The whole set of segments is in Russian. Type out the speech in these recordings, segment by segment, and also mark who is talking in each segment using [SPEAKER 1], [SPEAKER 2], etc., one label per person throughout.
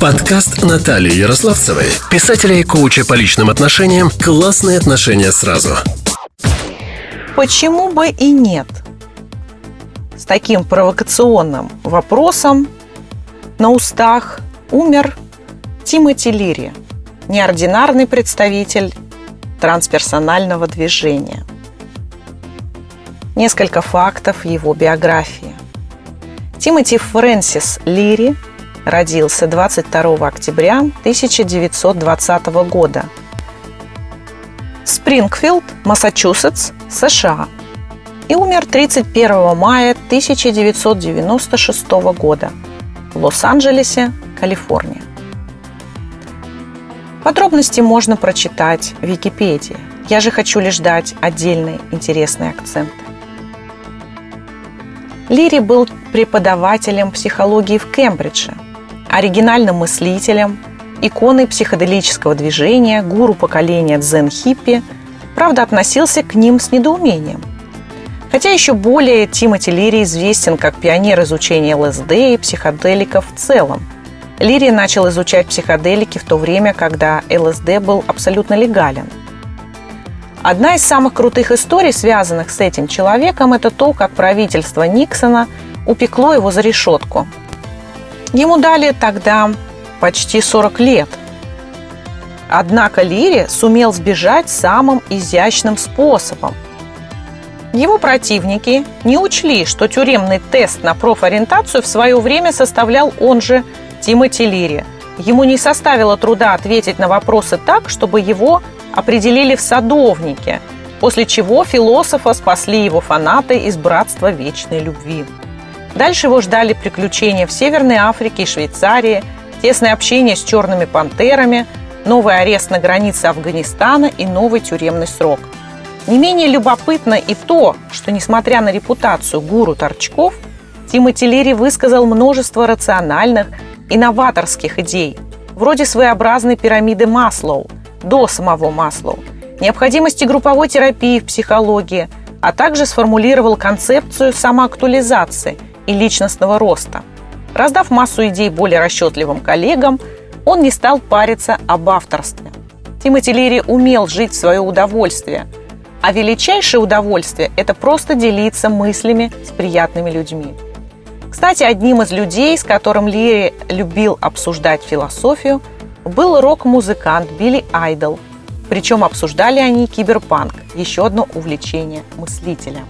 [SPEAKER 1] Подкаст Натальи Ярославцевой, писателя и коуча по личным отношениям «Классные отношения сразу».
[SPEAKER 2] Почему бы и нет? С таким провокационным вопросом на устах умер Тимоти Лири, неординарный представитель трансперсонального движения. Несколько фактов его биографии. Тимоти Фрэнсис Лири родился 22 октября 1920 года. Спрингфилд, Массачусетс, США. И умер 31 мая 1996 года в Лос-Анджелесе, Калифорния. Подробности можно прочитать в Википедии. Я же хочу лишь дать отдельные интересные акценты. Лири был преподавателем психологии в Кембридже, оригинальным мыслителем, иконой психоделического движения, гуру поколения дзен-хиппи, правда, относился к ним с недоумением. Хотя еще более Тимоти Лири известен как пионер изучения ЛСД и психоделиков в целом. Лири начал изучать психоделики в то время, когда ЛСД был абсолютно легален – Одна из самых крутых историй, связанных с этим человеком, это то, как правительство Никсона упекло его за решетку. Ему дали тогда почти 40 лет. Однако Лири сумел сбежать самым изящным способом. Его противники не учли, что тюремный тест на профориентацию в свое время составлял он же Тимоти Лири. Ему не составило труда ответить на вопросы так, чтобы его определили в садовнике, после чего философа спасли его фанаты из братства вечной любви. Дальше его ждали приключения в Северной Африке и Швейцарии, тесное общение с черными пантерами, новый арест на границе Афганистана и новый тюремный срок. Не менее любопытно и то, что, несмотря на репутацию гуру торчков, Тимоти Лири высказал множество рациональных, инноваторских идей, вроде своеобразной пирамиды Маслоу, до самого Маслоу, необходимости групповой терапии в психологии, а также сформулировал концепцию самоактуализации и личностного роста. Раздав массу идей более расчетливым коллегам, он не стал париться об авторстве. Тимоти Лири умел жить в свое удовольствие, а величайшее удовольствие – это просто делиться мыслями с приятными людьми. Кстати, одним из людей, с которым Лири любил обсуждать философию – был рок-музыкант Билли Айдол. Причем обсуждали они киберпанк, еще одно увлечение мыслителя.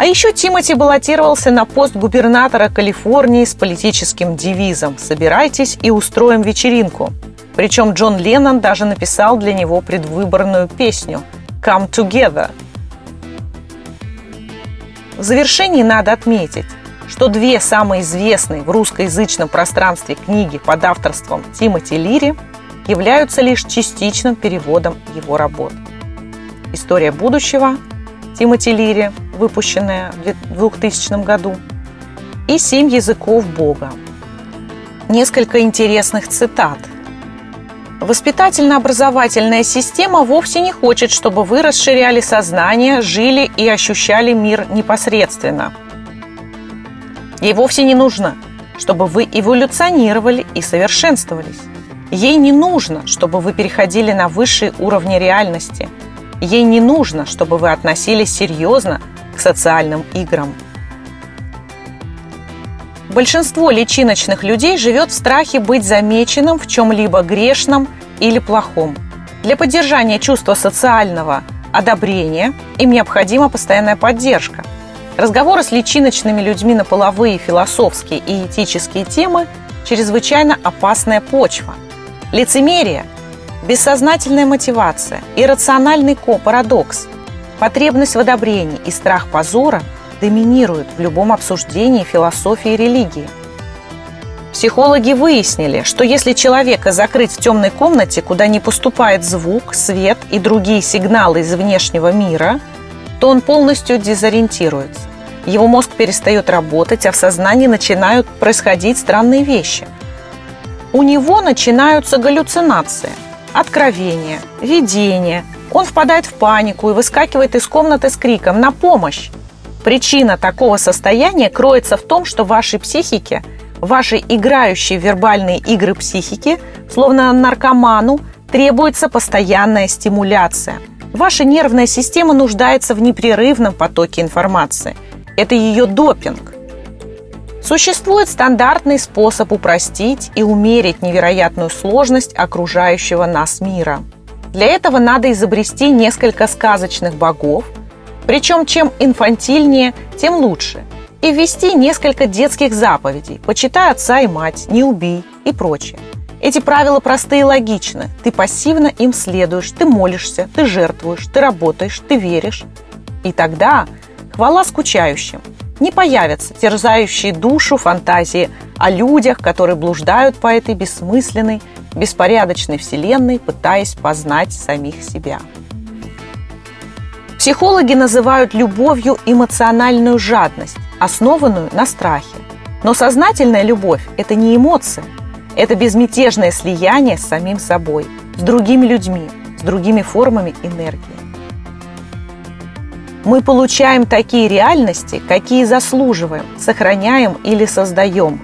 [SPEAKER 2] А еще Тимати баллотировался на пост губернатора Калифорнии с политическим девизом «Собирайтесь и устроим вечеринку». Причем Джон Леннон даже написал для него предвыборную песню «Come Together». В завершении надо отметить, что две самые известные в русскоязычном пространстве книги под авторством Тимоти Лири являются лишь частичным переводом его работ. «История будущего» Тимоти Лири, выпущенная в 2000 году, и «Семь языков Бога». Несколько интересных цитат. Воспитательно-образовательная система вовсе не хочет, чтобы вы расширяли сознание, жили и ощущали мир непосредственно – Ей вовсе не нужно, чтобы вы эволюционировали и совершенствовались. Ей не нужно, чтобы вы переходили на высшие уровни реальности. Ей не нужно, чтобы вы относились серьезно социальным играм. Большинство личиночных людей живет в страхе быть замеченным в чем-либо грешном или плохом. Для поддержания чувства социального одобрения им необходима постоянная поддержка – Разговоры с личиночными людьми на половые, философские и этические темы – чрезвычайно опасная почва. Лицемерие – бессознательная мотивация, иррациональный парадокс, потребность в одобрении и страх позора доминируют в любом обсуждении философии и религии. Психологи выяснили, что если человека закрыть в темной комнате, куда не поступает звук, свет и другие сигналы из внешнего мира, то он полностью дезориентируется его мозг перестает работать, а в сознании начинают происходить странные вещи. У него начинаются галлюцинации, откровения, видения. Он впадает в панику и выскакивает из комнаты с криком «На помощь!». Причина такого состояния кроется в том, что вашей психике Вашей играющей вербальные игры психики, словно наркоману, требуется постоянная стимуляция. Ваша нервная система нуждается в непрерывном потоке информации. Это ее допинг. Существует стандартный способ упростить и умерить невероятную сложность окружающего нас мира. Для этого надо изобрести несколько сказочных богов, причем чем инфантильнее, тем лучше, и ввести несколько детских заповедей «почитай отца и мать», «не убей» и прочее. Эти правила простые и логичны. Ты пассивно им следуешь, ты молишься, ты жертвуешь, ты работаешь, ты веришь. И тогда хвала скучающим – не появятся терзающие душу фантазии о людях, которые блуждают по этой бессмысленной, беспорядочной вселенной, пытаясь познать самих себя. Психологи называют любовью эмоциональную жадность, основанную на страхе. Но сознательная любовь – это не эмоция, это безмятежное слияние с самим собой, с другими людьми, с другими формами энергии мы получаем такие реальности, какие заслуживаем, сохраняем или создаем.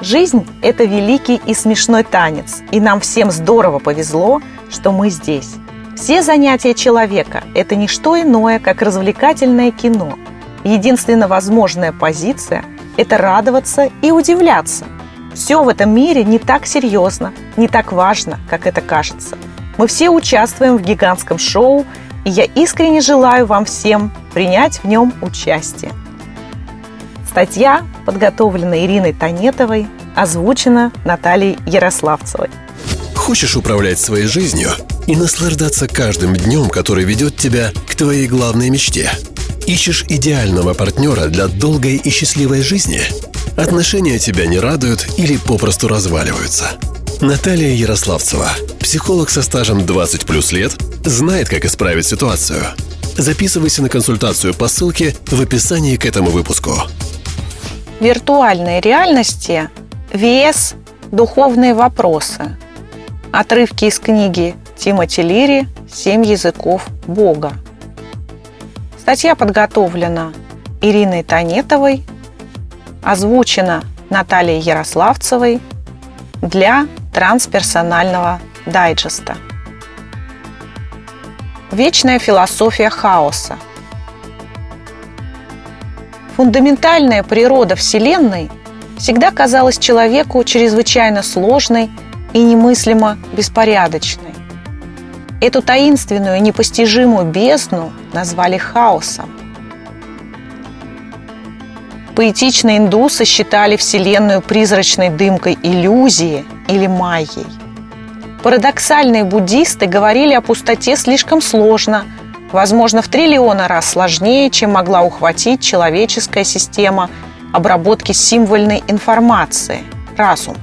[SPEAKER 2] Жизнь – это великий и смешной танец, и нам всем здорово повезло, что мы здесь. Все занятия человека – это не что иное, как развлекательное кино. Единственная возможная позиция – это радоваться и удивляться. Все в этом мире не так серьезно, не так важно, как это кажется. Мы все участвуем в гигантском шоу – и я искренне желаю вам всем принять в нем участие. Статья подготовлена Ириной Танетовой, озвучена Натальей Ярославцевой.
[SPEAKER 1] Хочешь управлять своей жизнью и наслаждаться каждым днем, который ведет тебя к твоей главной мечте? Ищешь идеального партнера для долгой и счастливой жизни? Отношения тебя не радуют или попросту разваливаются? Наталья Ярославцева, психолог со стажем 20 плюс лет, знает, как исправить ситуацию. Записывайся на консультацию по ссылке в описании к этому выпуску.
[SPEAKER 2] Виртуальной реальности вес духовные вопросы. Отрывки из книги Тимоти Лири «Семь языков Бога». Статья подготовлена Ириной Танетовой, озвучена Натальей Ярославцевой для трансперсонального дайджеста. Вечная философия хаоса. Фундаментальная природа Вселенной всегда казалась человеку чрезвычайно сложной и немыслимо беспорядочной. Эту таинственную и непостижимую бездну назвали хаосом. Поэтичные индусы считали Вселенную призрачной дымкой иллюзии или майей – Парадоксальные буддисты говорили о пустоте слишком сложно, возможно, в триллионы раз сложнее, чем могла ухватить человеческая система обработки символьной информации – разум.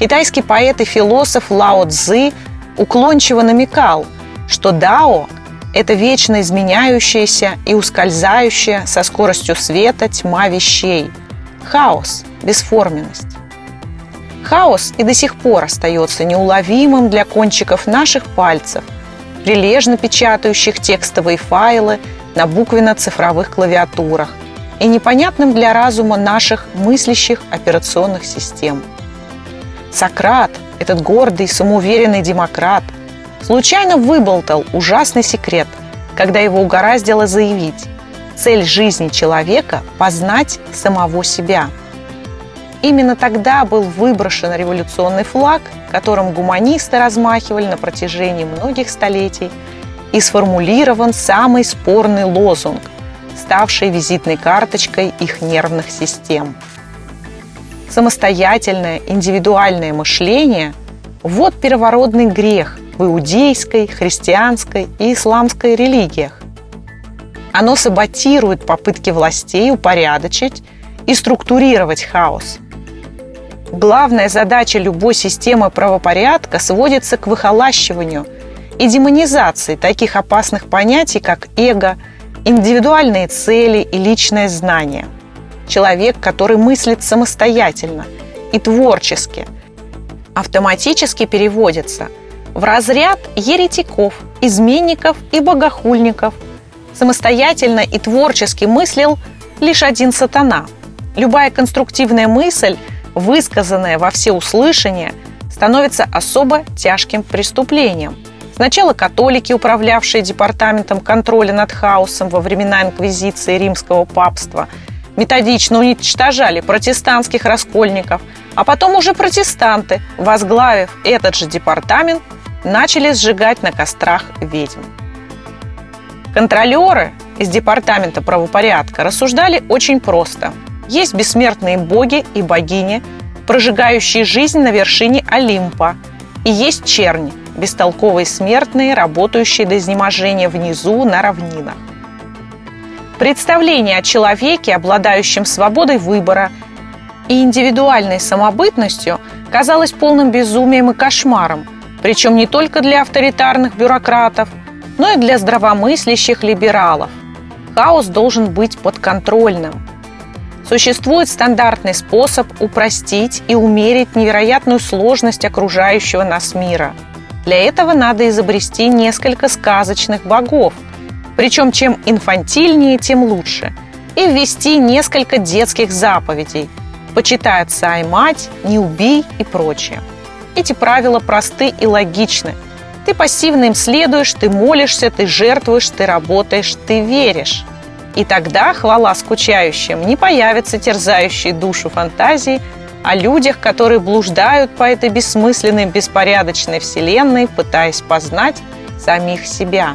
[SPEAKER 2] Китайский поэт и философ Лао Цзы уклончиво намекал, что Дао – это вечно изменяющаяся и ускользающая со скоростью света тьма вещей, хаос, бесформенность. Хаос и до сих пор остается неуловимым для кончиков наших пальцев, прилежно печатающих текстовые файлы на буквенно-цифровых клавиатурах и непонятным для разума наших мыслящих операционных систем. Сократ, этот гордый, самоуверенный демократ, случайно выболтал ужасный секрет, когда его угораздило заявить «Цель жизни человека – познать самого себя». Именно тогда был выброшен революционный флаг, которым гуманисты размахивали на протяжении многих столетий, и сформулирован самый спорный лозунг, ставший визитной карточкой их нервных систем. Самостоятельное, индивидуальное мышление – вот первородный грех в иудейской, христианской и исламской религиях. Оно саботирует попытки властей упорядочить и структурировать хаос – Главная задача любой системы правопорядка сводится к выхолащиванию и демонизации таких опасных понятий, как эго, индивидуальные цели и личное знание. Человек, который мыслит самостоятельно и творчески, автоматически переводится в разряд еретиков, изменников и богохульников. Самостоятельно и творчески мыслил лишь один сатана – Любая конструктивная мысль, высказанная во всеуслышание, становится особо тяжким преступлением. Сначала католики, управлявшие департаментом контроля над хаосом во времена инквизиции римского папства, методично уничтожали протестантских раскольников, а потом уже протестанты, возглавив этот же департамент, начали сжигать на кострах ведьм. Контролеры из департамента правопорядка рассуждали очень просто. Есть бессмертные боги и богини, прожигающие жизнь на вершине Олимпа, и есть черни, бестолковые смертные, работающие до изнеможения внизу на равнинах. Представление о человеке, обладающем свободой выбора и индивидуальной самобытностью, казалось полным безумием и кошмаром, причем не только для авторитарных бюрократов, но и для здравомыслящих либералов. Хаос должен быть подконтрольным. Существует стандартный способ упростить и умерить невероятную сложность окружающего нас мира. Для этого надо изобрести несколько сказочных богов – причем чем инфантильнее, тем лучше. И ввести несколько детских заповедей. Почитай отца и мать, не убей и прочее. Эти правила просты и логичны. Ты пассивно им следуешь, ты молишься, ты жертвуешь, ты работаешь, ты веришь. И тогда, хвала скучающим, не появятся терзающие душу фантазии о людях, которые блуждают по этой бессмысленной, беспорядочной вселенной, пытаясь познать самих себя.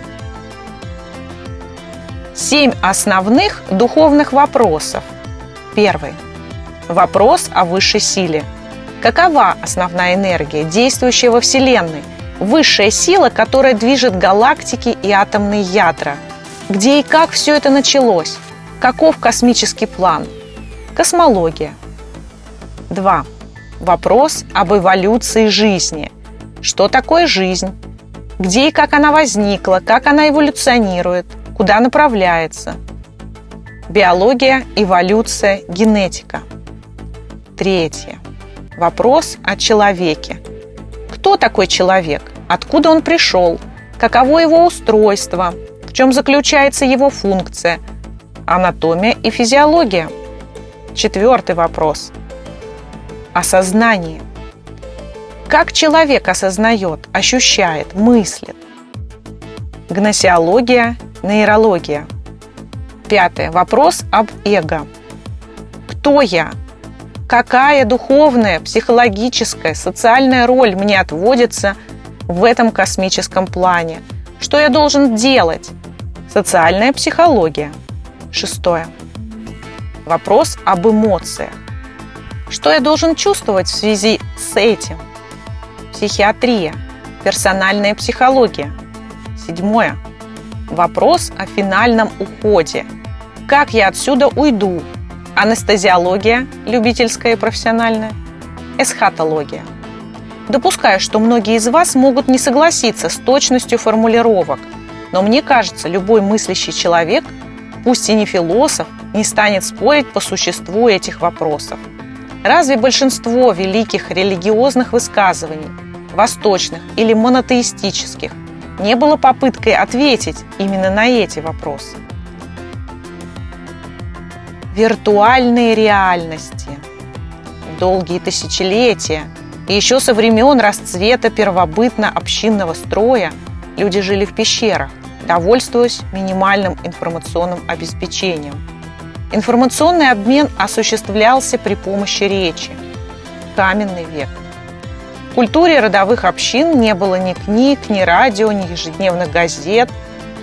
[SPEAKER 2] Семь основных духовных вопросов. Первый. Вопрос о высшей силе. Какова основная энергия, действующая во Вселенной? Высшая сила, которая движет галактики и атомные ядра. Где и как все это началось? Каков космический план? Космология. 2. Вопрос об эволюции жизни. Что такое жизнь? Где и как она возникла, как она эволюционирует – куда направляется. Биология, эволюция, генетика. Третье. Вопрос о человеке. Кто такой человек? Откуда он пришел? Каково его устройство? В чем заключается его функция? Анатомия и физиология. Четвертый вопрос. Осознание. Как человек осознает, ощущает, мыслит? Гносеология Нейрология. Пятое. Вопрос об эго. Кто я? Какая духовная, психологическая, социальная роль мне отводится в этом космическом плане? Что я должен делать? Социальная психология. Шестое. Вопрос об эмоциях. Что я должен чувствовать в связи с этим? Психиатрия. Персональная психология. Седьмое. Вопрос о финальном уходе. Как я отсюда уйду? Анестезиология, любительская и профессиональная. Эсхатология. Допускаю, что многие из вас могут не согласиться с точностью формулировок, но мне кажется, любой мыслящий человек, пусть и не философ, не станет спорить по существу этих вопросов. Разве большинство великих религиозных высказываний, восточных или монотеистических, не было попыткой ответить именно на эти вопросы. Виртуальные реальности. Долгие тысячелетия и еще со времен расцвета первобытно-общинного строя люди жили в пещерах, довольствуясь минимальным информационным обеспечением. Информационный обмен осуществлялся при помощи речи. Каменный век – в культуре родовых общин не было ни книг, ни радио, ни ежедневных газет.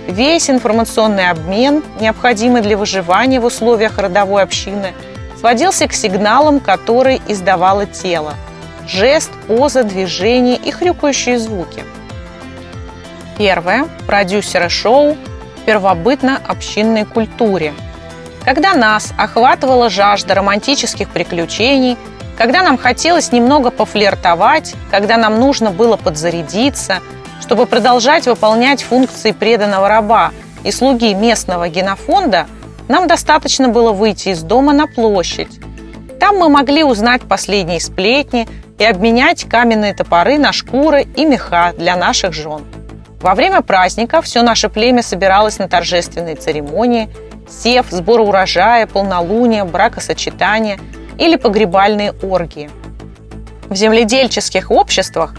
[SPEAKER 2] Весь информационный обмен, необходимый для выживания в условиях родовой общины, сводился к сигналам, которые издавало тело. Жест, поза, движение и хрюкающие звуки. Первое. Продюсеры шоу первобытно-общинной культуре. Когда нас охватывала жажда романтических приключений – когда нам хотелось немного пофлиртовать, когда нам нужно было подзарядиться, чтобы продолжать выполнять функции преданного раба и слуги местного генофонда, нам достаточно было выйти из дома на площадь. Там мы могли узнать последние сплетни и обменять каменные топоры на шкуры и меха для наших жен. Во время праздника все наше племя собиралось на торжественной церемонии, сев, сбор урожая, полнолуние, бракосочетание или погребальные оргии. В земледельческих обществах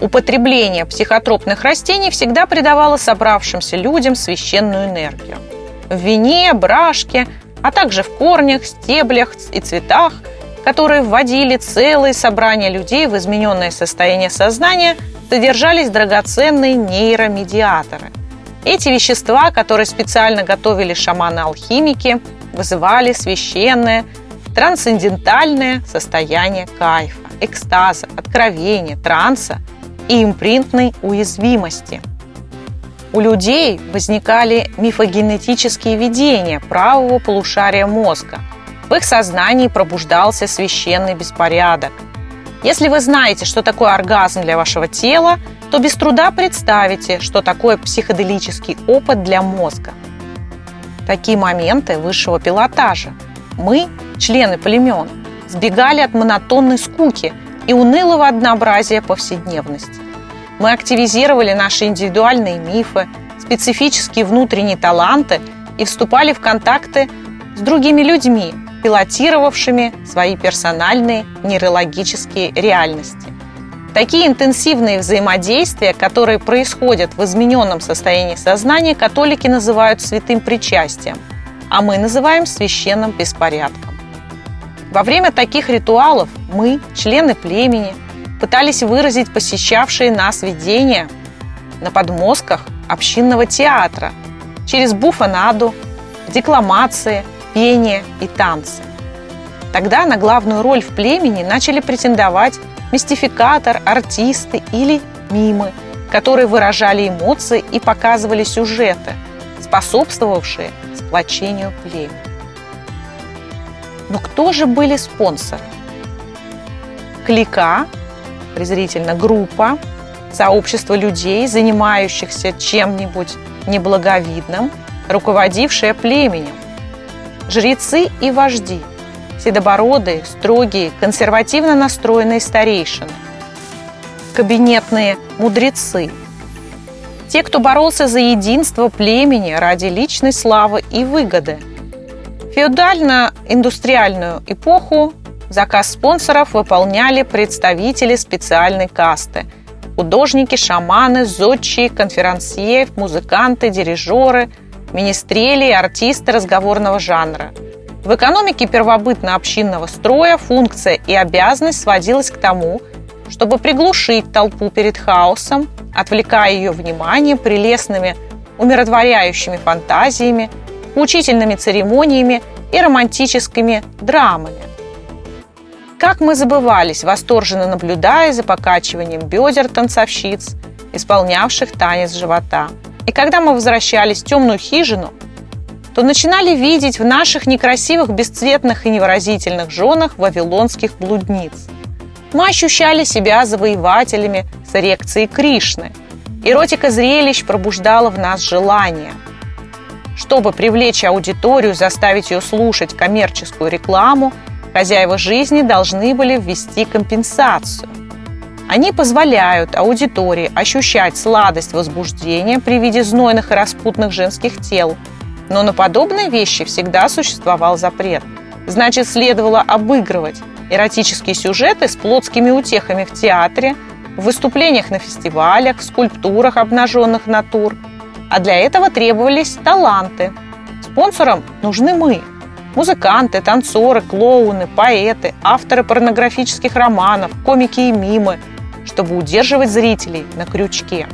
[SPEAKER 2] употребление психотропных растений всегда придавало собравшимся людям священную энергию. В вине, брашке, а также в корнях, стеблях и цветах, которые вводили целые собрания людей в измененное состояние сознания, содержались драгоценные нейромедиаторы – эти вещества, которые специально готовили шаманы-алхимики, вызывали священное, трансцендентальное состояние кайфа, экстаза, откровения, транса и импринтной уязвимости. У людей возникали мифогенетические видения правого полушария мозга. В их сознании пробуждался священный беспорядок. Если вы знаете, что такое оргазм для вашего тела – то без труда представите, что такое психоделический опыт для мозга. Такие моменты высшего пилотажа. Мы, члены племен, сбегали от монотонной скуки и унылого однообразия повседневности. Мы активизировали наши индивидуальные мифы, специфические внутренние таланты и вступали в контакты с другими людьми, пилотировавшими свои персональные нейрологические реальности. Такие интенсивные взаимодействия, которые происходят в измененном состоянии сознания, католики называют святым причастием, а мы называем священным беспорядком. Во время таких ритуалов мы, члены племени, пытались выразить посещавшие нас видения на подмозгах общинного театра через буфанаду, декламации, пение и танцы. Тогда на главную роль в племени начали претендовать мистификатор, артисты или мимы, которые выражали эмоции и показывали сюжеты, способствовавшие сплочению племени. Но кто же были спонсоры? Клика, презрительно группа, сообщество людей, занимающихся чем-нибудь неблаговидным, руководившее племенем, жрецы и вожди – седобородые, строгие, консервативно настроенные старейшины, кабинетные мудрецы, те, кто боролся за единство племени ради личной славы и выгоды. Феодально-индустриальную эпоху заказ спонсоров выполняли представители специальной касты – художники, шаманы, зодчие, конферансье, музыканты, дирижеры, министрели артисты разговорного жанра – в экономике первобытно-общинного строя функция и обязанность сводилась к тому, чтобы приглушить толпу перед хаосом, отвлекая ее внимание прелестными умиротворяющими фантазиями, учительными церемониями и романтическими драмами. Как мы забывались, восторженно наблюдая за покачиванием бедер танцовщиц, исполнявших танец живота. И когда мы возвращались в темную хижину – то начинали видеть в наших некрасивых, бесцветных и невыразительных женах вавилонских блудниц. Мы ощущали себя завоевателями с эрекцией Кришны. Эротика зрелищ пробуждала в нас желание. Чтобы привлечь аудиторию, заставить ее слушать коммерческую рекламу, хозяева жизни должны были ввести компенсацию. Они позволяют аудитории ощущать сладость возбуждения при виде знойных и распутных женских тел – но на подобные вещи всегда существовал запрет. Значит, следовало обыгрывать эротические сюжеты с плотскими утехами в театре, в выступлениях на фестивалях, в скульптурах обнаженных натур. А для этого требовались таланты. Спонсорам нужны мы. Музыканты, танцоры, клоуны, поэты, авторы порнографических романов, комики и мимы, чтобы удерживать зрителей на крючке.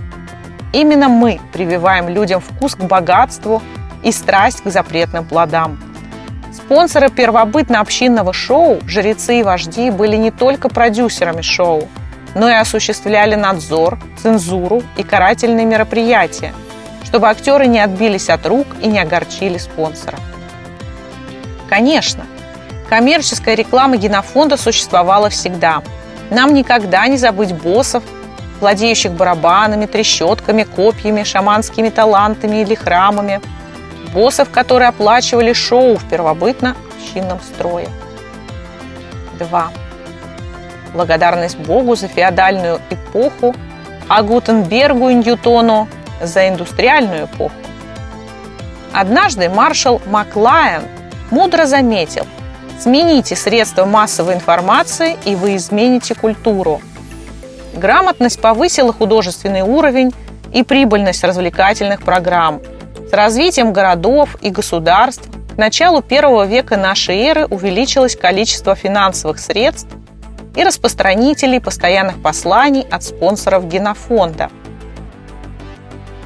[SPEAKER 2] Именно мы прививаем людям вкус к богатству, и страсть к запретным плодам. Спонсоры первобытно-общинного шоу, жрецы и вожди, были не только продюсерами шоу, но и осуществляли надзор, цензуру и карательные мероприятия, чтобы актеры не отбились от рук и не огорчили спонсора. Конечно, коммерческая реклама генофонда существовала всегда. Нам никогда не забыть боссов, владеющих барабанами, трещотками, копьями, шаманскими талантами или храмами – боссов, которые оплачивали шоу в первобытно-общинном строе. 2. Благодарность Богу за феодальную эпоху, а Гутенбергу и Ньютону за индустриальную эпоху. Однажды маршал Маклайен мудро заметил, смените средства массовой информации, и вы измените культуру. Грамотность повысила художественный уровень и прибыльность развлекательных программ. С развитием городов и государств к началу первого века нашей эры увеличилось количество финансовых средств и распространителей постоянных посланий от спонсоров генофонда.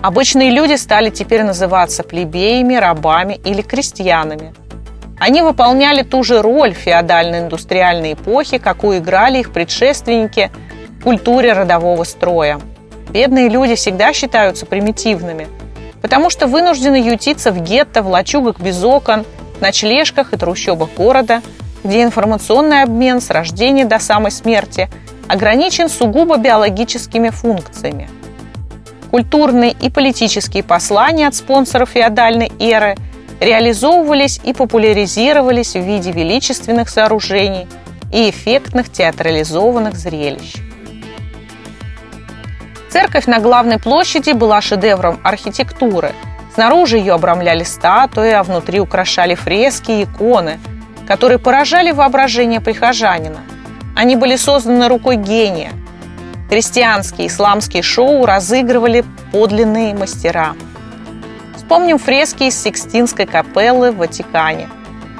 [SPEAKER 2] Обычные люди стали теперь называться плебеями, рабами или крестьянами. Они выполняли ту же роль в феодально-индустриальной эпохи, какую играли их предшественники в культуре родового строя. Бедные люди всегда считаются примитивными, потому что вынуждены ютиться в гетто, в лачугах без окон, ночлежках и трущобах города – где информационный обмен с рождения до самой смерти ограничен сугубо биологическими функциями. Культурные и политические послания от спонсоров феодальной эры реализовывались и популяризировались в виде величественных сооружений и эффектных театрализованных зрелищ. Церковь на главной площади была шедевром архитектуры. Снаружи ее обрамляли статуи, а внутри украшали фрески и иконы – которые поражали воображение прихожанина. Они были созданы рукой гения. Христианские исламские шоу разыгрывали подлинные мастера. Вспомним фрески из Сикстинской капеллы в Ватикане,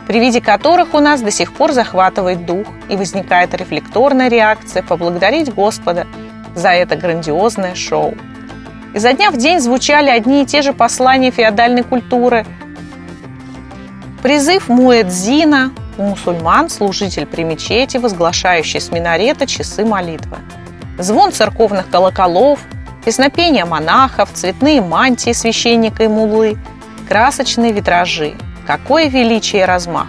[SPEAKER 2] при виде которых у нас до сих пор захватывает дух и возникает рефлекторная реакция поблагодарить Господа за это грандиозное шоу. Изо дня в день звучали одни и те же послания феодальной культуры – Призыв Муэдзина мусульман служитель при мечети, возглашающий с минарета часы молитвы. Звон церковных колоколов, песнопения монахов, цветные мантии священника и мулы, красочные витражи. Какое величие и размах!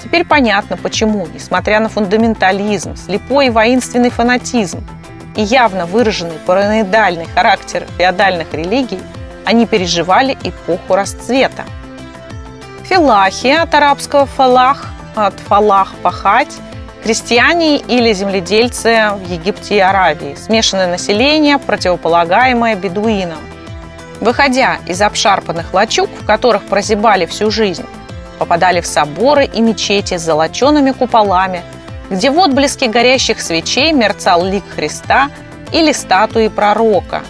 [SPEAKER 2] Теперь понятно, почему, несмотря на фундаментализм, слепой и воинственный фанатизм и явно выраженный параноидальный характер феодальных религий, они переживали эпоху расцвета – Филахи от арабского фалах, от фалах – пахать, крестьяне или земледельцы в Египте и Аравии, смешанное население, противополагаемое бедуинам. Выходя из обшарпанных лачуг, в которых прозябали всю жизнь, попадали в соборы и мечети с золочеными куполами, где в отблеске горящих свечей мерцал лик Христа или статуи пророка.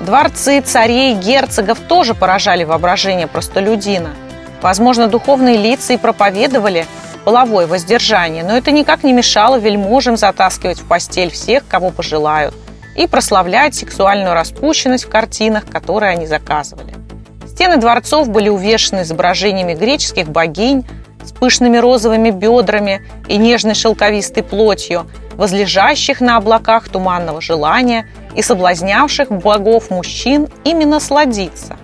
[SPEAKER 2] Дворцы царей, герцогов тоже поражали воображение простолюдина – Возможно, духовные лица и проповедовали половое воздержание, но это никак не мешало вельможам затаскивать в постель всех, кого пожелают, и прославлять сексуальную распущенность в картинах, которые они заказывали. Стены дворцов были увешаны изображениями греческих богинь с пышными розовыми бедрами и нежной шелковистой плотью, возлежащих на облаках туманного желания и соблазнявших богов мужчин именно сладиться.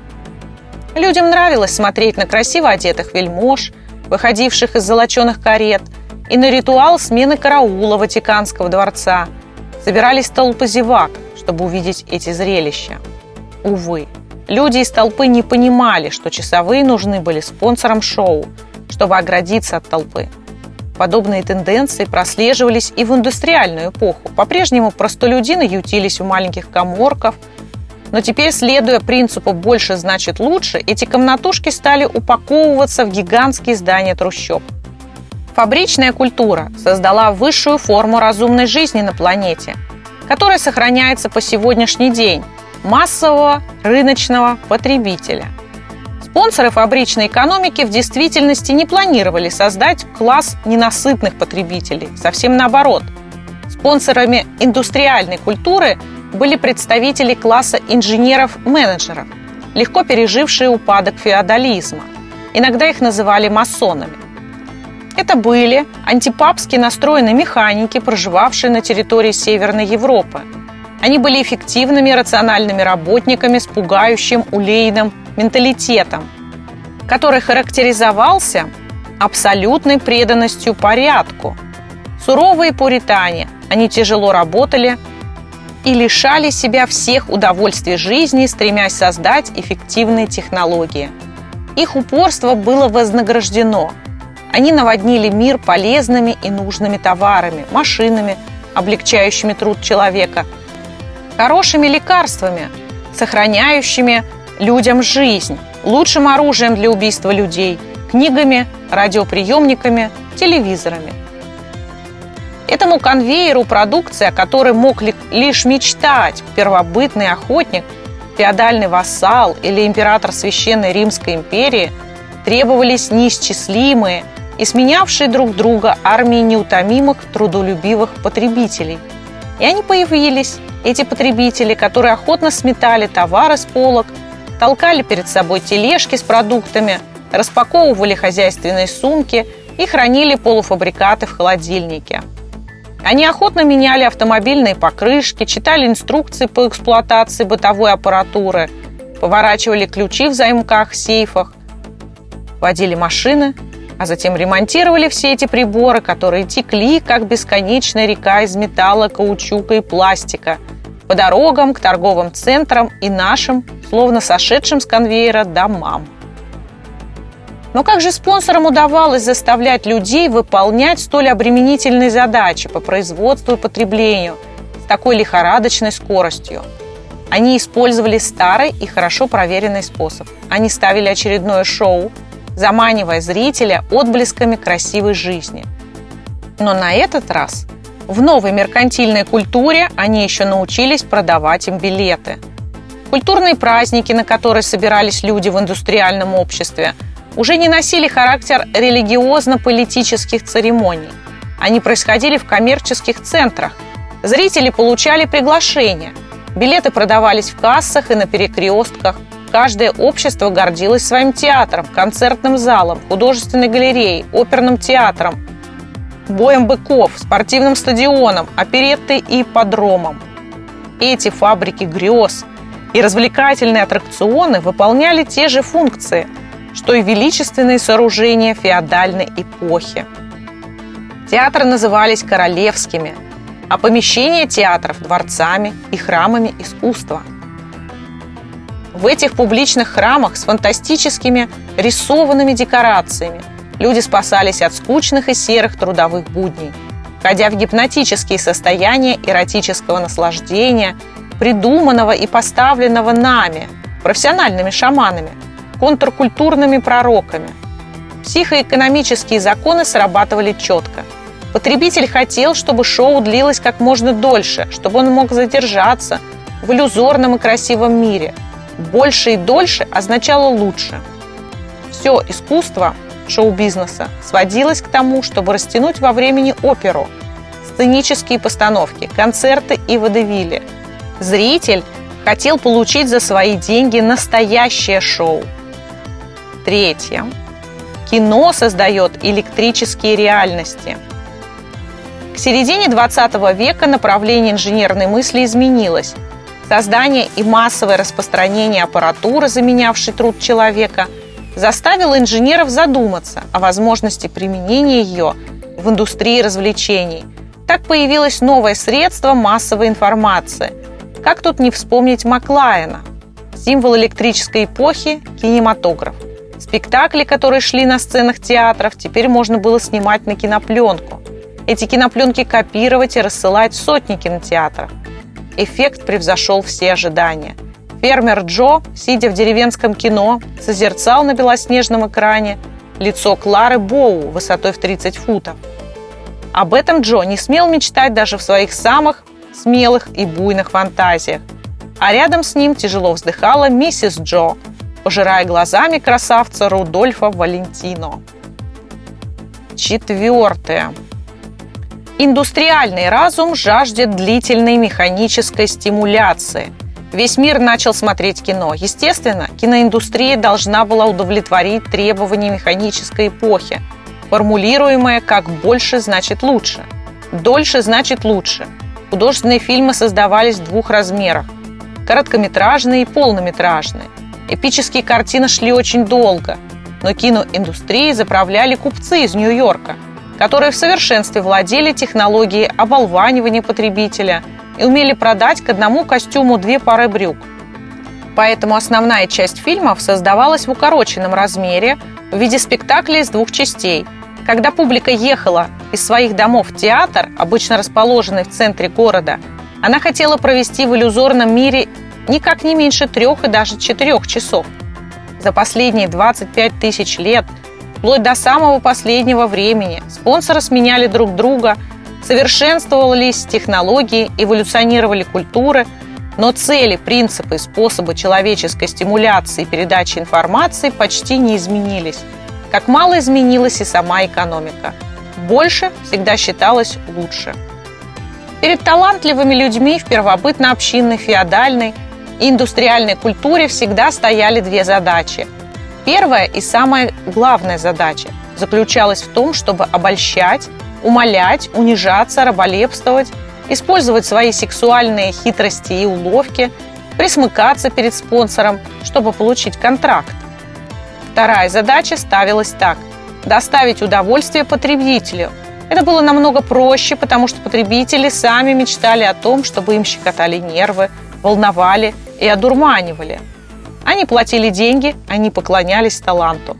[SPEAKER 2] Людям нравилось смотреть на красиво одетых вельмож, выходивших из золоченых карет, и на ритуал смены караула Ватиканского дворца. Собирались толпы зевак, чтобы увидеть эти зрелища. Увы, люди из толпы не понимали, что часовые нужны были спонсорам шоу, чтобы оградиться от толпы. Подобные тенденции прослеживались и в индустриальную эпоху. По-прежнему простолюдины ютились в маленьких коморках – но теперь, следуя принципу «больше значит лучше», эти комнатушки стали упаковываться в гигантские здания трущоб. Фабричная культура создала высшую форму разумной жизни на планете, которая сохраняется по сегодняшний день – массового рыночного потребителя. Спонсоры фабричной экономики в действительности не планировали создать класс ненасытных потребителей, совсем наоборот. Спонсорами индустриальной культуры – были представители класса инженеров-менеджеров, легко пережившие упадок феодализма. Иногда их называли масонами. Это были антипапски настроенные механики, проживавшие на территории Северной Европы. Они были эффективными рациональными работниками с пугающим улейным менталитетом, который характеризовался абсолютной преданностью порядку. Суровые пуритане, они тяжело работали, и лишали себя всех удовольствий жизни, стремясь создать эффективные технологии. Их упорство было вознаграждено. Они наводнили мир полезными и нужными товарами, машинами, облегчающими труд человека, хорошими лекарствами, сохраняющими людям жизнь, лучшим оружием для убийства людей, книгами, радиоприемниками, телевизорами. Этому конвейеру продукции, о которой мог лишь мечтать первобытный охотник, феодальный вассал или император Священной Римской империи, требовались неисчислимые и сменявшие друг друга армии неутомимых, трудолюбивых потребителей. И они появились, эти потребители, которые охотно сметали товары с полок, толкали перед собой тележки с продуктами, распаковывали хозяйственные сумки и хранили полуфабрикаты в холодильнике. Они охотно меняли автомобильные покрышки, читали инструкции по эксплуатации бытовой аппаратуры, поворачивали ключи в замках, сейфах, водили машины, а затем ремонтировали все эти приборы, которые текли, как бесконечная река из металла, каучука и пластика, по дорогам, к торговым центрам и нашим, словно сошедшим с конвейера, домам. Но как же спонсорам удавалось заставлять людей выполнять столь обременительные задачи по производству и потреблению с такой лихорадочной скоростью? Они использовали старый и хорошо проверенный способ. Они ставили очередное шоу, заманивая зрителя отблесками красивой жизни. Но на этот раз в новой меркантильной культуре они еще научились продавать им билеты. Культурные праздники, на которые собирались люди в индустриальном обществе – уже не носили характер религиозно-политических церемоний. Они происходили в коммерческих центрах. Зрители получали приглашения. Билеты продавались в кассах и на перекрестках. Каждое общество гордилось своим театром, концертным залом, художественной галереей, оперным театром, боем быков, спортивным стадионом, опереттой и подромом. Эти фабрики грез и развлекательные аттракционы выполняли те же функции – что и величественные сооружения феодальной эпохи. Театры назывались королевскими, а помещения театров – дворцами и храмами искусства. В этих публичных храмах с фантастическими рисованными декорациями люди спасались от скучных и серых трудовых будней, входя в гипнотические состояния эротического наслаждения, придуманного и поставленного нами, профессиональными шаманами – контркультурными пророками. Психоэкономические законы срабатывали четко. Потребитель хотел, чтобы шоу длилось как можно дольше, чтобы он мог задержаться в иллюзорном и красивом мире. Больше и дольше означало лучше. Все искусство шоу-бизнеса сводилось к тому, чтобы растянуть во времени оперу, сценические постановки, концерты и водевили. Зритель хотел получить за свои деньги настоящее шоу – Третье. Кино создает электрические реальности. К середине 20 века направление инженерной мысли изменилось. Создание и массовое распространение аппаратуры, заменявшей труд человека, заставило инженеров задуматься о возможности применения ее в индустрии развлечений. Так появилось новое средство массовой информации. Как тут не вспомнить Маклайена? Символ электрической эпохи – кинематограф – Спектакли, которые шли на сценах театров, теперь можно было снимать на кинопленку. Эти кинопленки копировать и рассылать сотни кинотеатров. Эффект превзошел все ожидания. Фермер Джо, сидя в деревенском кино, созерцал на белоснежном экране лицо Клары Боу высотой в 30 футов. Об этом Джо не смел мечтать даже в своих самых смелых и буйных фантазиях. А рядом с ним тяжело вздыхала миссис Джо, пожирая глазами красавца Рудольфа Валентино. Четвертое. Индустриальный разум жаждет длительной механической стимуляции. Весь мир начал смотреть кино. Естественно, киноиндустрия должна была удовлетворить требования механической эпохи, формулируемое как «больше значит лучше». «Дольше значит лучше». Художественные фильмы создавались в двух размерах – короткометражные и полнометражные. Эпические картины шли очень долго, но киноиндустрией заправляли купцы из Нью-Йорка, которые в совершенстве владели технологией оболванивания потребителя и умели продать к одному костюму две пары брюк. Поэтому основная часть фильмов создавалась в укороченном размере в виде спектакля из двух частей. Когда публика ехала из своих домов в театр, обычно расположенный в центре города, она хотела провести в иллюзорном мире никак не меньше трех и даже четырех часов. За последние 25 тысяч лет, вплоть до самого последнего времени, спонсоры сменяли друг друга, совершенствовались технологии, эволюционировали культуры, но цели, принципы и способы человеческой стимуляции и передачи информации почти не изменились. Как мало изменилась и сама экономика. Больше всегда считалось лучше. Перед талантливыми людьми в первобытно-общинной, феодальной индустриальной культуре всегда стояли две задачи. Первая и самая главная задача заключалась в том, чтобы обольщать, умолять, унижаться, раболепствовать, использовать свои сексуальные хитрости и уловки, присмыкаться перед спонсором, чтобы получить контракт. Вторая задача ставилась так – доставить удовольствие потребителю – это было намного проще, потому что потребители сами мечтали о том, чтобы им щекотали нервы, волновали и одурманивали. Они платили деньги, они поклонялись таланту.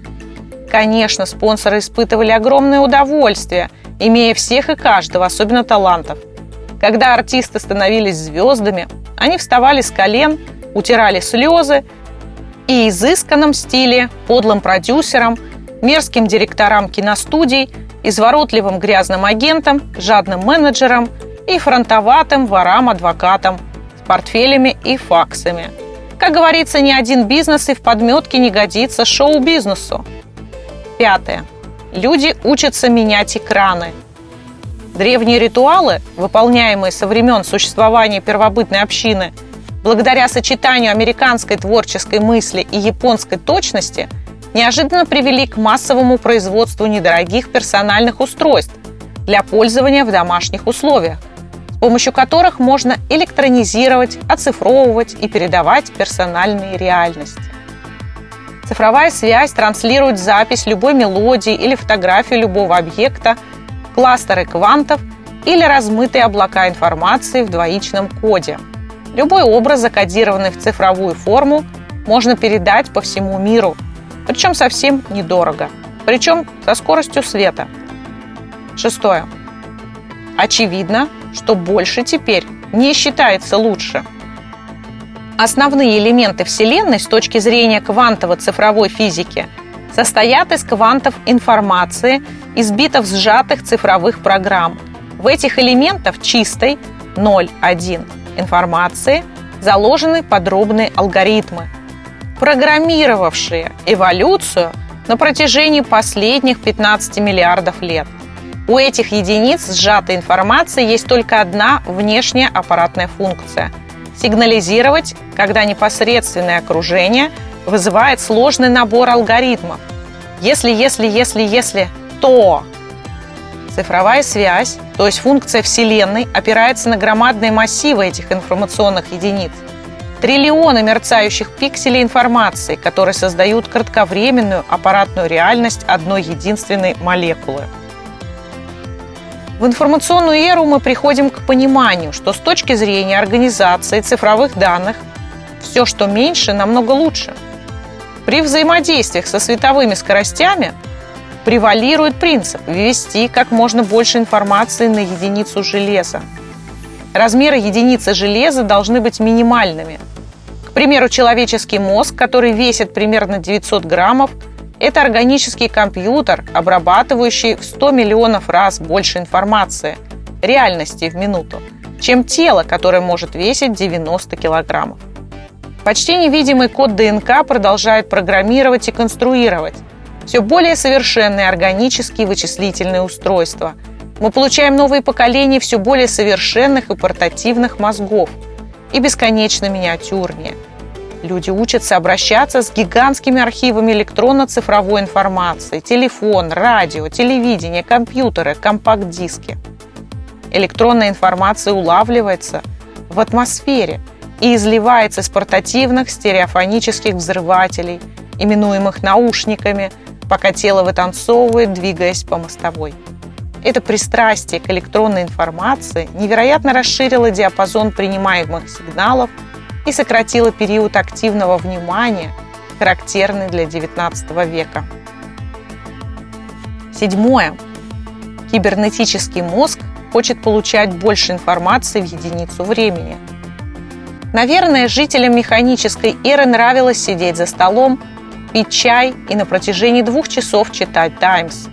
[SPEAKER 2] Конечно, спонсоры испытывали огромное удовольствие, имея всех и каждого, особенно талантов. Когда артисты становились звездами, они вставали с колен, утирали слезы и изысканном стиле подлым продюсерам, мерзким директорам киностудий – изворотливым грязным агентам, жадным менеджерам и фронтоватым ворам-адвокатам портфелями и факсами. Как говорится, ни один бизнес и в подметке не годится шоу-бизнесу. Пятое. Люди учатся менять экраны. Древние ритуалы, выполняемые со времен существования первобытной общины, благодаря сочетанию американской творческой мысли и японской точности – неожиданно привели к массовому производству недорогих персональных устройств для пользования в домашних условиях, помощью которых можно электронизировать, оцифровывать и передавать персональные реальности. Цифровая связь транслирует запись любой мелодии или фотографию любого объекта, кластеры квантов или размытые облака информации в двоичном коде. Любой образ, закодированный в цифровую форму, можно передать по всему миру – причем совсем недорого, причем со скоростью света. Шестое. Очевидно, что больше теперь не считается лучше. Основные элементы Вселенной с точки зрения квантово-цифровой физики состоят из квантов информации, из битов сжатых цифровых программ. В этих элементах чистой 0,1 информации заложены подробные алгоритмы – программировавшие эволюцию на протяжении последних 15 миллиардов лет. У этих единиц сжатой информации есть только одна внешняя аппаратная функция – сигнализировать, когда непосредственное окружение вызывает сложный набор алгоритмов. Если, если, если, если, то цифровая связь, то есть функция Вселенной, опирается на громадные массивы этих информационных единиц – Триллионы мерцающих пикселей информации, которые создают кратковременную аппаратную реальность одной единственной молекулы. В информационную эру мы приходим к пониманию, что с точки зрения организации цифровых данных все, что меньше, намного лучше. При взаимодействиях со световыми скоростями превалирует принцип ввести как можно больше информации на единицу железа. Размеры единицы железа должны быть минимальными – к примеру, человеческий мозг, который весит примерно 900 граммов, это органический компьютер, обрабатывающий в 100 миллионов раз больше информации, реальности в минуту, чем тело, которое может весить 90 килограммов. Почти невидимый код ДНК продолжает программировать и конструировать все более совершенные органические вычислительные устройства. Мы получаем новые поколения все более совершенных и портативных мозгов – и бесконечно миниатюрнее. Люди учатся обращаться с гигантскими архивами электронно-цифровой информации, телефон, радио, телевидение, компьютеры, компакт-диски. Электронная информация улавливается в атмосфере и изливается из портативных стереофонических взрывателей, именуемых наушниками, пока тело вытанцовывает, двигаясь по мостовой. Это пристрастие к электронной информации невероятно расширило диапазон принимаемых сигналов и сократило период активного внимания, характерный для XIX века. Седьмое. Кибернетический мозг хочет получать больше информации в единицу времени. Наверное, жителям механической эры нравилось сидеть за столом, пить чай и на протяжении двух часов читать «Таймс».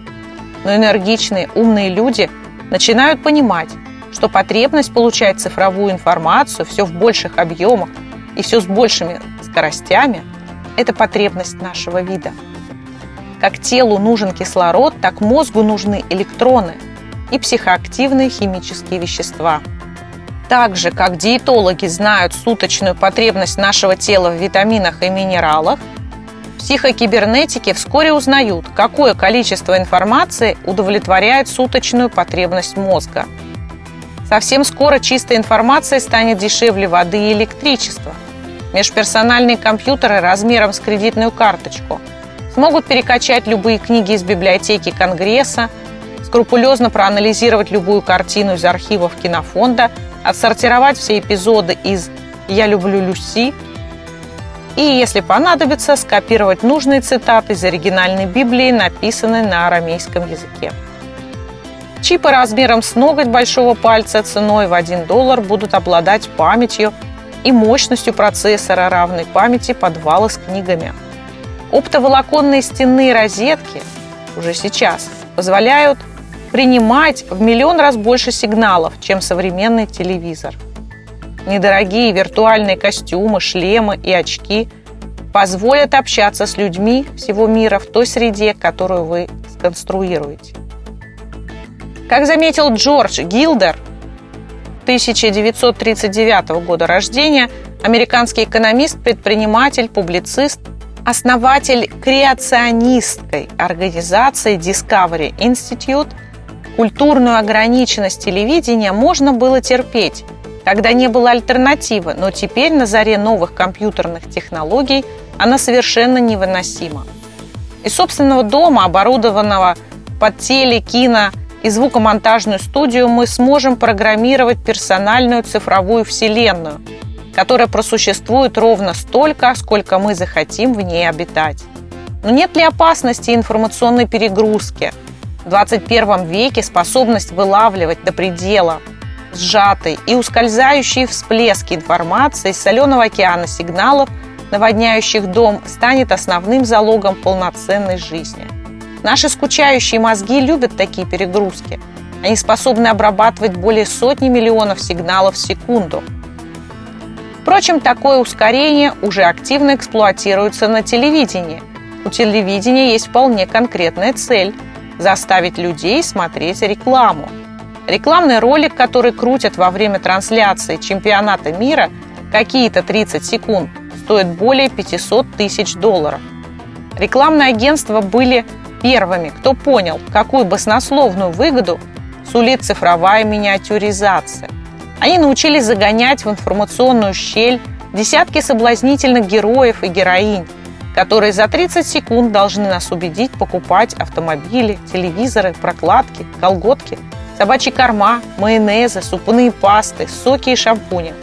[SPEAKER 2] Но энергичные, умные люди начинают понимать, что потребность получать цифровую информацию все в больших объемах и все с большими скоростями – это потребность нашего вида. Как телу нужен кислород, так мозгу нужны электроны и психоактивные химические вещества. Так же, как диетологи знают суточную потребность нашего тела в витаминах и минералах, психокибернетики вскоре узнают, какое количество информации удовлетворяет суточную потребность мозга. Совсем скоро чистая информация станет дешевле воды и электричества. Межперсональные компьютеры размером с кредитную карточку – смогут перекачать любые книги из библиотеки Конгресса, скрупулезно проанализировать любую картину из архивов кинофонда, отсортировать все эпизоды из «Я люблю Люси» и, если понадобится, скопировать нужные цитаты из оригинальной Библии, написанной на арамейском языке. Чипы размером с ноготь большого пальца ценой в 1 доллар будут обладать памятью и мощностью процессора, равной памяти подвала с книгами – Оптоволоконные стенные розетки уже сейчас позволяют принимать в миллион раз больше сигналов, чем современный телевизор. Недорогие виртуальные костюмы, шлемы и очки позволят общаться с людьми всего мира в той среде, которую вы сконструируете. Как заметил Джордж Гилдер, 1939 года рождения, американский экономист, предприниматель, публицист – основатель креационистской организации Discovery Institute, культурную ограниченность телевидения можно было терпеть, когда не было альтернативы, но теперь на заре новых компьютерных технологий она совершенно невыносима. Из собственного дома, оборудованного под теле, кино и звукомонтажную студию, мы сможем программировать персональную цифровую вселенную – которая просуществует ровно столько, сколько мы захотим в ней обитать. Но нет ли опасности информационной перегрузки? В 21 веке способность вылавливать до предела сжатые и ускользающие всплески информации из соленого океана сигналов, наводняющих дом, станет основным залогом полноценной жизни. Наши скучающие мозги любят такие перегрузки. Они способны обрабатывать более сотни миллионов сигналов в секунду – Впрочем, такое ускорение уже активно эксплуатируется на телевидении. У телевидения есть вполне конкретная цель – заставить людей смотреть рекламу. Рекламный ролик, который крутят во время трансляции чемпионата мира какие-то 30 секунд, стоит более 500 тысяч долларов. Рекламные агентства были первыми, кто понял, какую баснословную выгоду сулит цифровая миниатюризация. Они научились загонять в информационную щель десятки соблазнительных героев и героинь, которые за 30 секунд должны нас убедить покупать автомобили, телевизоры, прокладки, колготки, собачьи корма, майонезы, супные пасты, соки и шампуни.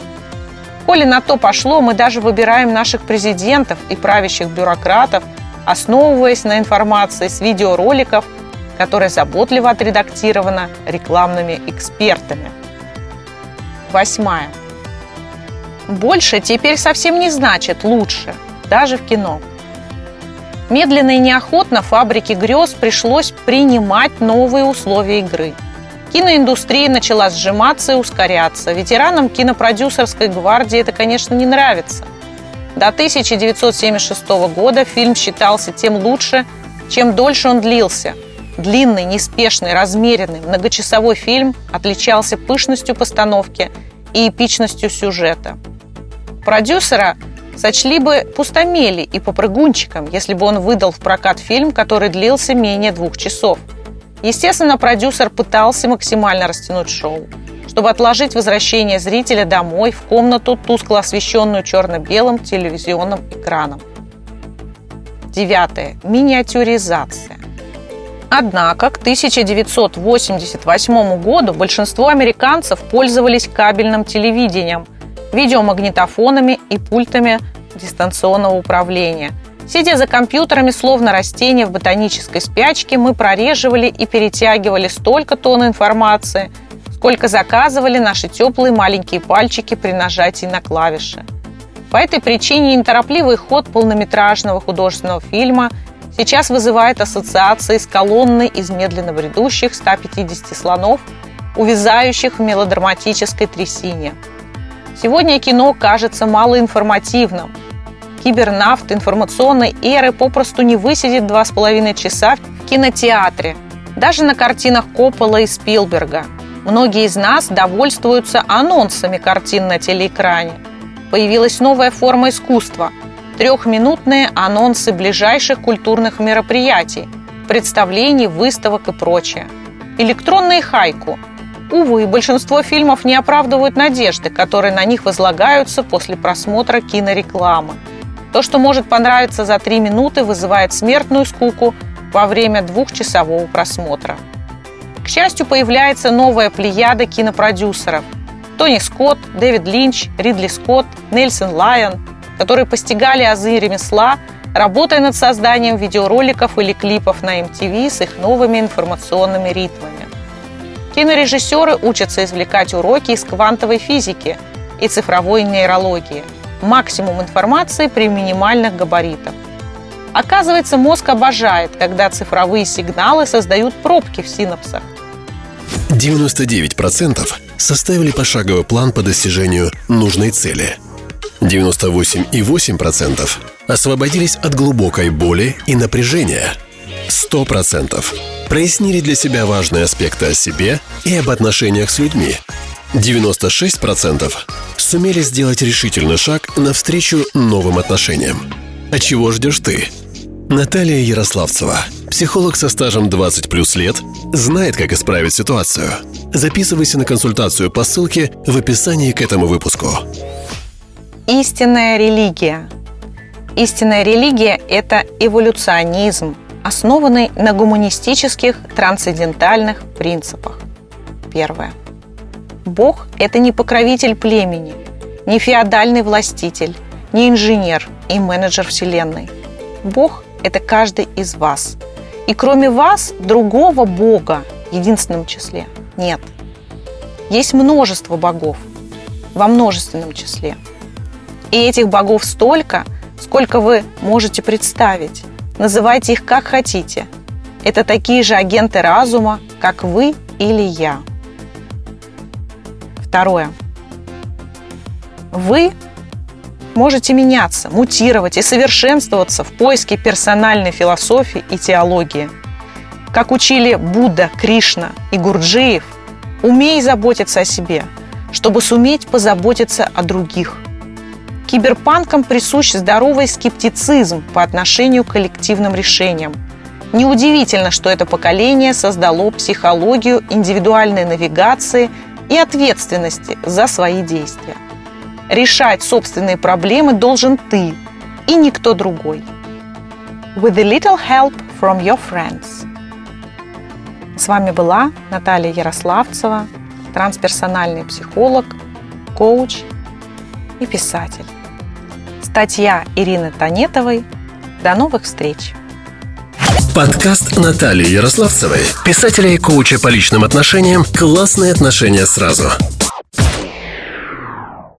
[SPEAKER 2] Коли на то пошло, мы даже выбираем наших президентов и правящих бюрократов, основываясь на информации с видеороликов, которая заботливо отредактирована рекламными экспертами – восьмая. Больше теперь совсем не значит лучше, даже в кино. Медленно и неохотно фабрике грез пришлось принимать новые условия игры. Киноиндустрия начала сжиматься и ускоряться. Ветеранам кинопродюсерской гвардии это, конечно, не нравится. До 1976 года фильм считался тем лучше, чем дольше он длился. Длинный, неспешный, размеренный, многочасовой фильм отличался пышностью постановки и эпичностью сюжета. Продюсера сочли бы пустомели и попрыгунчиком, если бы он выдал в прокат фильм, который длился менее двух часов. Естественно, продюсер пытался максимально растянуть шоу, чтобы отложить возвращение зрителя домой в комнату, тускло освещенную черно-белым телевизионным экраном. Девятое. Миниатюризация. Однако к 1988 году большинство американцев пользовались кабельным телевидением, видеомагнитофонами и пультами дистанционного управления. Сидя за компьютерами, словно растения в ботанической спячке, мы прореживали и перетягивали столько тонн информации, сколько заказывали наши теплые маленькие пальчики при нажатии на клавиши. По этой причине неторопливый ход полнометражного художественного фильма сейчас вызывает ассоциации с колонной из медленно бредущих 150 слонов, увязающих в мелодраматической трясине. Сегодня кино кажется малоинформативным. Кибернафт информационной эры попросту не высидит два с половиной часа в кинотеатре, даже на картинах Коппола и Спилберга. Многие из нас довольствуются анонсами картин на телеэкране. Появилась новая форма искусства – трехминутные анонсы ближайших культурных мероприятий, представлений, выставок и прочее. Электронные хайку. Увы, большинство фильмов не оправдывают надежды, которые на них возлагаются после просмотра кинорекламы. То, что может понравиться за три минуты, вызывает смертную скуку во время двухчасового просмотра. К счастью, появляется новая плеяда кинопродюсеров. Тони Скотт, Дэвид Линч, Ридли Скотт, Нельсон Лайон, которые постигали азы ремесла, работая над созданием видеороликов или клипов на MTV с их новыми информационными ритмами. Кинорежиссеры учатся извлекать уроки из квантовой физики и цифровой нейрологии. Максимум информации при минимальных габаритах. Оказывается, мозг обожает, когда цифровые сигналы создают пробки в синапсах.
[SPEAKER 1] 99% составили пошаговый план по достижению нужной цели. 98,8% освободились от глубокой боли и напряжения. 100% прояснили для себя важные аспекты о себе и об отношениях с людьми. 96% сумели сделать решительный шаг навстречу новым отношениям. А чего ждешь ты? Наталья Ярославцева, психолог со стажем 20 плюс лет, знает, как исправить ситуацию. Записывайся на консультацию по ссылке в описании к этому выпуску.
[SPEAKER 2] Истинная религия. Истинная религия – это эволюционизм, основанный на гуманистических трансцендентальных принципах. Первое. Бог – это не покровитель племени, не феодальный властитель, не инженер и менеджер Вселенной. Бог это каждый из вас. И кроме вас другого Бога в единственном числе нет. Есть множество богов во множественном числе. И этих богов столько, сколько вы можете представить. Называйте их как хотите. Это такие же агенты разума, как вы или я. Второе. Вы можете меняться, мутировать и совершенствоваться в поиске персональной философии и теологии. Как учили Будда, Кришна и Гурджиев, умей заботиться о себе, чтобы суметь позаботиться о других. Киберпанкам присущ здоровый скептицизм по отношению к коллективным решениям. Неудивительно, что это поколение создало психологию индивидуальной навигации и ответственности за свои действия. Решать собственные проблемы должен ты и никто другой. With a little help from your friends. С вами была Наталья Ярославцева, трансперсональный психолог, коуч и писатель. Статья Ирины Танетовой. До новых встреч!
[SPEAKER 1] Подкаст Натальи Ярославцевой, писателя и коуча по личным отношениям «Классные отношения сразу».